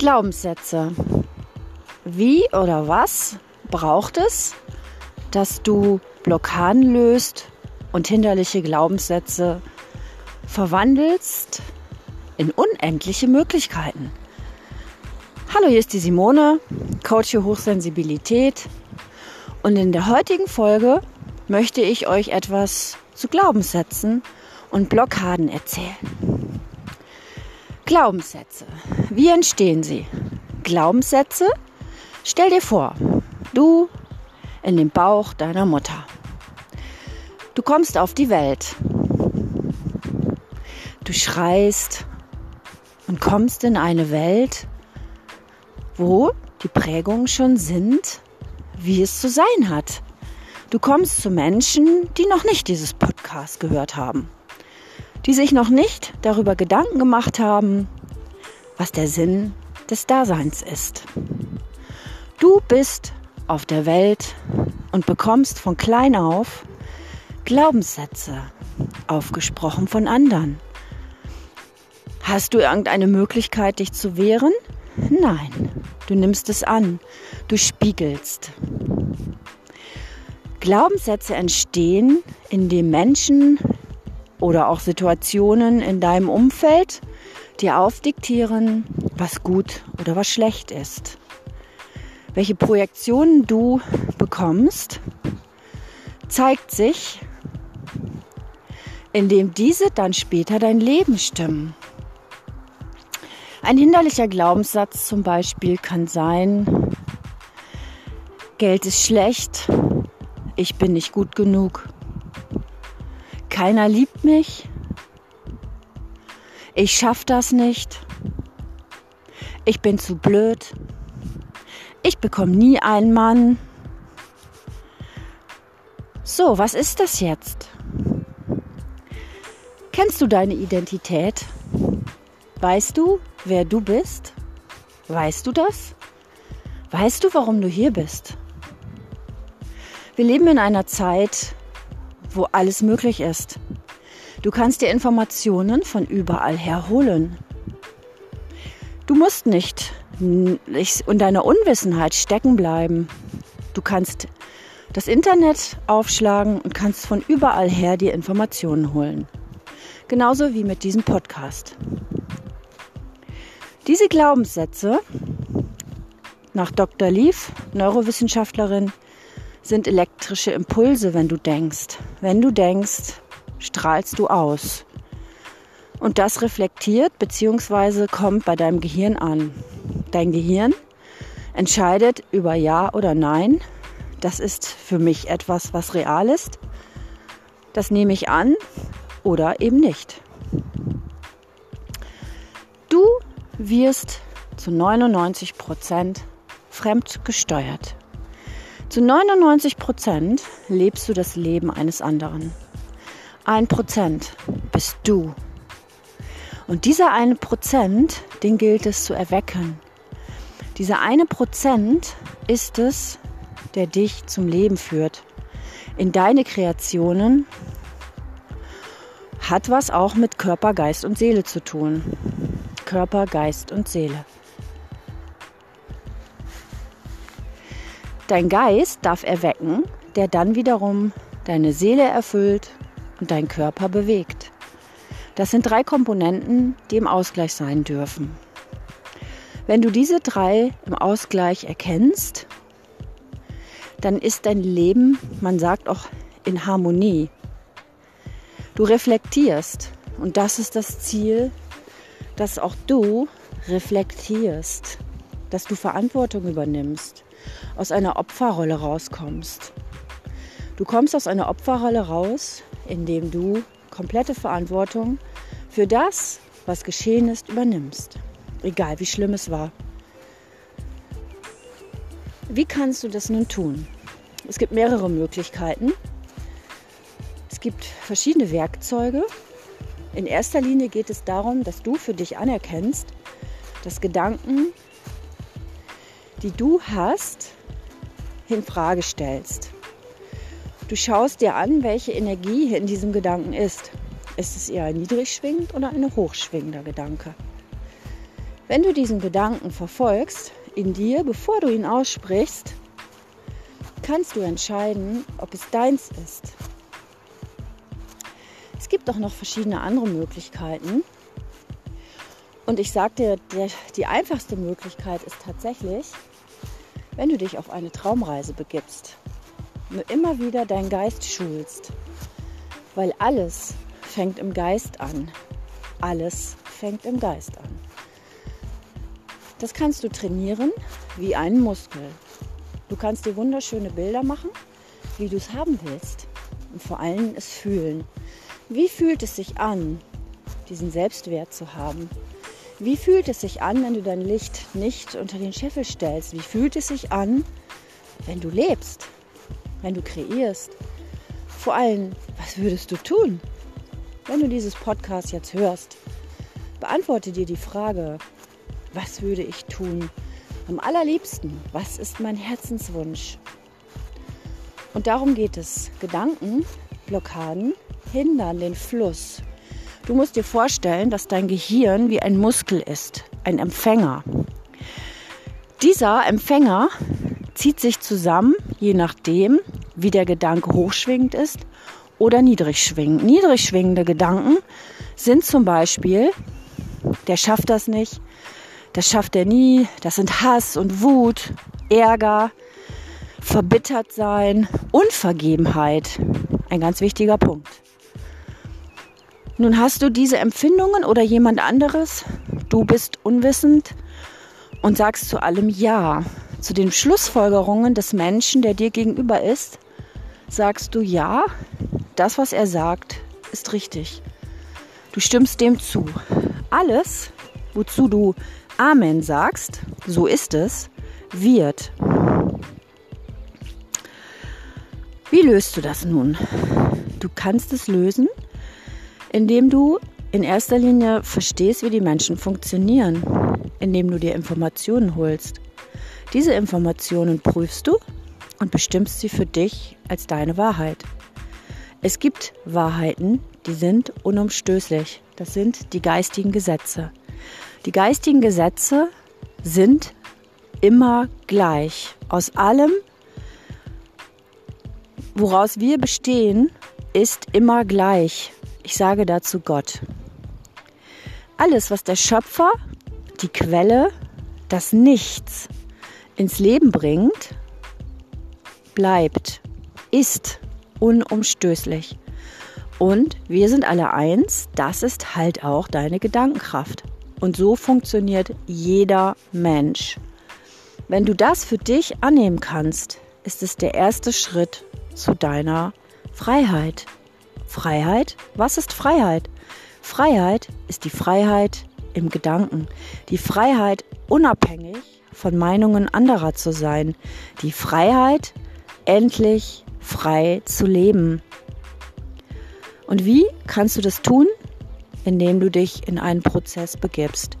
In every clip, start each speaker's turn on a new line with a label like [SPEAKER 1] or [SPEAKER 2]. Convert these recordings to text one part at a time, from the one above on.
[SPEAKER 1] Glaubenssätze. Wie oder was braucht es, dass du Blockaden löst und hinderliche Glaubenssätze verwandelst in unendliche Möglichkeiten? Hallo, hier ist die Simone, Coach für Hochsensibilität. Und in der heutigen Folge möchte ich euch etwas zu Glaubenssätzen und Blockaden erzählen. Glaubenssätze. Wie entstehen sie? Glaubenssätze? Stell dir vor, du in dem Bauch deiner Mutter. Du kommst auf die Welt. Du schreist und kommst in eine Welt, wo die Prägungen schon sind, wie es zu sein hat. Du kommst zu Menschen, die noch nicht dieses Podcast gehört haben die sich noch nicht darüber Gedanken gemacht haben, was der Sinn des Daseins ist. Du bist auf der Welt und bekommst von klein auf Glaubenssätze aufgesprochen von anderen. Hast du irgendeine Möglichkeit, dich zu wehren? Nein, du nimmst es an, du spiegelst. Glaubenssätze entstehen, indem Menschen oder auch Situationen in deinem Umfeld dir aufdiktieren, was gut oder was schlecht ist. Welche Projektionen du bekommst, zeigt sich, indem diese dann später dein Leben stimmen. Ein hinderlicher Glaubenssatz zum Beispiel kann sein, Geld ist schlecht, ich bin nicht gut genug, keiner liebt mich. Ich schaffe das nicht. Ich bin zu blöd. Ich bekomme nie einen Mann. So, was ist das jetzt? Kennst du deine Identität? Weißt du, wer du bist? Weißt du das? Weißt du, warum du hier bist? Wir leben in einer Zeit, wo alles möglich ist. Du kannst dir Informationen von überall her holen. Du musst nicht in deiner Unwissenheit stecken bleiben. Du kannst das Internet aufschlagen und kannst von überall her dir Informationen holen. Genauso wie mit diesem Podcast. Diese Glaubenssätze nach Dr. Leaf, Neurowissenschaftlerin, sind elektrische Impulse, wenn du denkst. Wenn du denkst, strahlst du aus. Und das reflektiert bzw. kommt bei deinem Gehirn an. Dein Gehirn entscheidet über Ja oder Nein. Das ist für mich etwas, was real ist. Das nehme ich an oder eben nicht. Du wirst zu 99 Prozent fremd gesteuert. Zu 99 Prozent lebst du das Leben eines anderen. Ein Prozent bist du. Und dieser eine Prozent, den gilt es zu erwecken. Dieser eine Prozent ist es, der dich zum Leben führt. In deine Kreationen hat was auch mit Körper, Geist und Seele zu tun. Körper, Geist und Seele. Dein Geist darf erwecken, der dann wiederum deine Seele erfüllt und dein Körper bewegt. Das sind drei Komponenten, die im Ausgleich sein dürfen. Wenn du diese drei im Ausgleich erkennst, dann ist dein Leben, man sagt auch, in Harmonie. Du reflektierst und das ist das Ziel, dass auch du reflektierst, dass du Verantwortung übernimmst, aus einer Opferrolle rauskommst. Du kommst aus einer Opferrolle raus, indem du komplette Verantwortung für das, was geschehen ist, übernimmst. Egal wie schlimm es war. Wie kannst du das nun tun? Es gibt mehrere Möglichkeiten. Es gibt verschiedene Werkzeuge. In erster Linie geht es darum, dass du für dich anerkennst, dass Gedanken, die du hast, in Frage stellst. Du schaust dir an, welche Energie in diesem Gedanken ist. Ist es eher ein niedrig schwingend oder ein hochschwingender Gedanke? Wenn du diesen Gedanken verfolgst in dir, bevor du ihn aussprichst, kannst du entscheiden, ob es deins ist. Es gibt auch noch verschiedene andere Möglichkeiten. Und ich sage dir, die einfachste Möglichkeit ist tatsächlich, wenn du dich auf eine Traumreise begibst, immer wieder deinen Geist schulst. Weil alles fängt im Geist an. Alles fängt im Geist an. Das kannst du trainieren wie einen Muskel. Du kannst dir wunderschöne Bilder machen, wie du es haben willst. Und vor allem es fühlen. Wie fühlt es sich an, diesen Selbstwert zu haben? Wie fühlt es sich an, wenn du dein Licht nicht unter den Scheffel stellst? Wie fühlt es sich an, wenn du lebst, wenn du kreierst? Vor allem, was würdest du tun, wenn du dieses Podcast jetzt hörst? Beantworte dir die Frage, was würde ich tun? Am allerliebsten, was ist mein Herzenswunsch? Und darum geht es. Gedanken, Blockaden hindern den Fluss Du musst dir vorstellen, dass dein Gehirn wie ein Muskel ist, ein Empfänger. Dieser Empfänger zieht sich zusammen, je nachdem, wie der Gedanke hochschwingend ist oder niedrig schwingend. Niedrig schwingende Gedanken sind zum Beispiel, der schafft das nicht, das schafft er nie, das sind Hass und Wut, Ärger, verbittert sein, Unvergebenheit. Ein ganz wichtiger Punkt. Nun hast du diese Empfindungen oder jemand anderes, du bist unwissend und sagst zu allem Ja. Zu den Schlussfolgerungen des Menschen, der dir gegenüber ist, sagst du Ja, das, was er sagt, ist richtig. Du stimmst dem zu. Alles, wozu du Amen sagst, so ist es, wird. Wie löst du das nun? Du kannst es lösen, indem du in erster Linie verstehst, wie die Menschen funktionieren, indem du dir Informationen holst. Diese Informationen prüfst du und bestimmst sie für dich als deine Wahrheit. Es gibt Wahrheiten, die sind unumstößlich. Das sind die geistigen Gesetze. Die geistigen Gesetze sind immer gleich. Aus allem, woraus wir bestehen, ist immer gleich. Ich sage dazu Gott. Alles, was der Schöpfer, die Quelle, das Nichts ins Leben bringt, bleibt, ist unumstößlich. Und wir sind alle eins, das ist halt auch deine Gedankenkraft. Und so funktioniert jeder Mensch. Wenn du das für dich annehmen kannst, ist es der erste Schritt zu deiner Freiheit. Freiheit? Was ist Freiheit? Freiheit ist die Freiheit im Gedanken. Die Freiheit, unabhängig von Meinungen anderer zu sein. Die Freiheit, endlich frei zu leben. Und wie kannst du das tun? Indem du dich in einen Prozess begibst,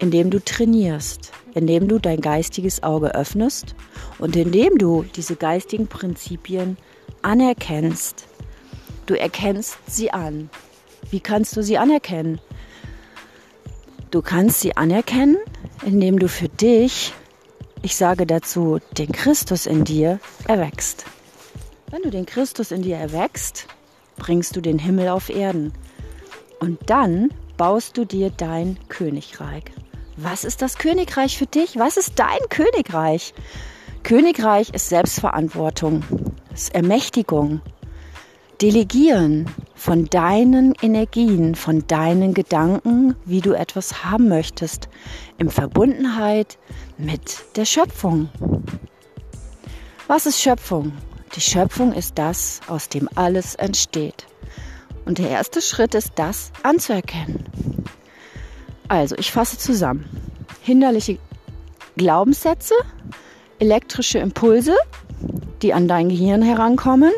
[SPEAKER 1] indem du trainierst, indem du dein geistiges Auge öffnest und indem du diese geistigen Prinzipien anerkennst Du erkennst sie an. Wie kannst du sie anerkennen? Du kannst sie anerkennen, indem du für dich, ich sage dazu, den Christus in dir erwächst. Wenn du den Christus in dir erwächst, bringst du den Himmel auf Erden. Und dann baust du dir dein Königreich. Was ist das Königreich für dich? Was ist dein Königreich? Königreich ist Selbstverantwortung, ist Ermächtigung, Delegieren von deinen Energien, von deinen Gedanken, wie du etwas haben möchtest, in Verbundenheit mit der Schöpfung. Was ist Schöpfung? Die Schöpfung ist das, aus dem alles entsteht. Und der erste Schritt ist das anzuerkennen. Also, ich fasse zusammen. Hinderliche Glaubenssätze, elektrische Impulse, die an dein Gehirn herankommen,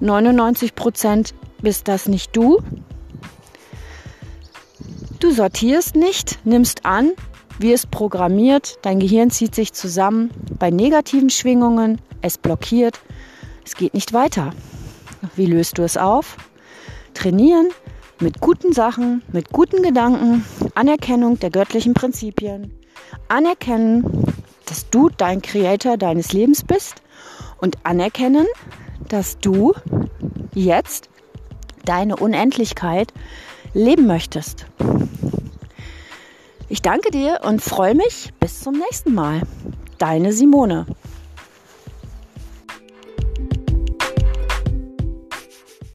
[SPEAKER 1] 99 Prozent bist das nicht du. Du sortierst nicht, nimmst an, wirst programmiert, dein Gehirn zieht sich zusammen bei negativen Schwingungen, es blockiert, es geht nicht weiter. Wie löst du es auf? Trainieren, mit guten Sachen, mit guten Gedanken, Anerkennung der göttlichen Prinzipien, anerkennen, dass du dein Creator deines Lebens bist und anerkennen, dass du jetzt deine Unendlichkeit leben möchtest. Ich danke dir und freue mich bis zum nächsten Mal. Deine Simone.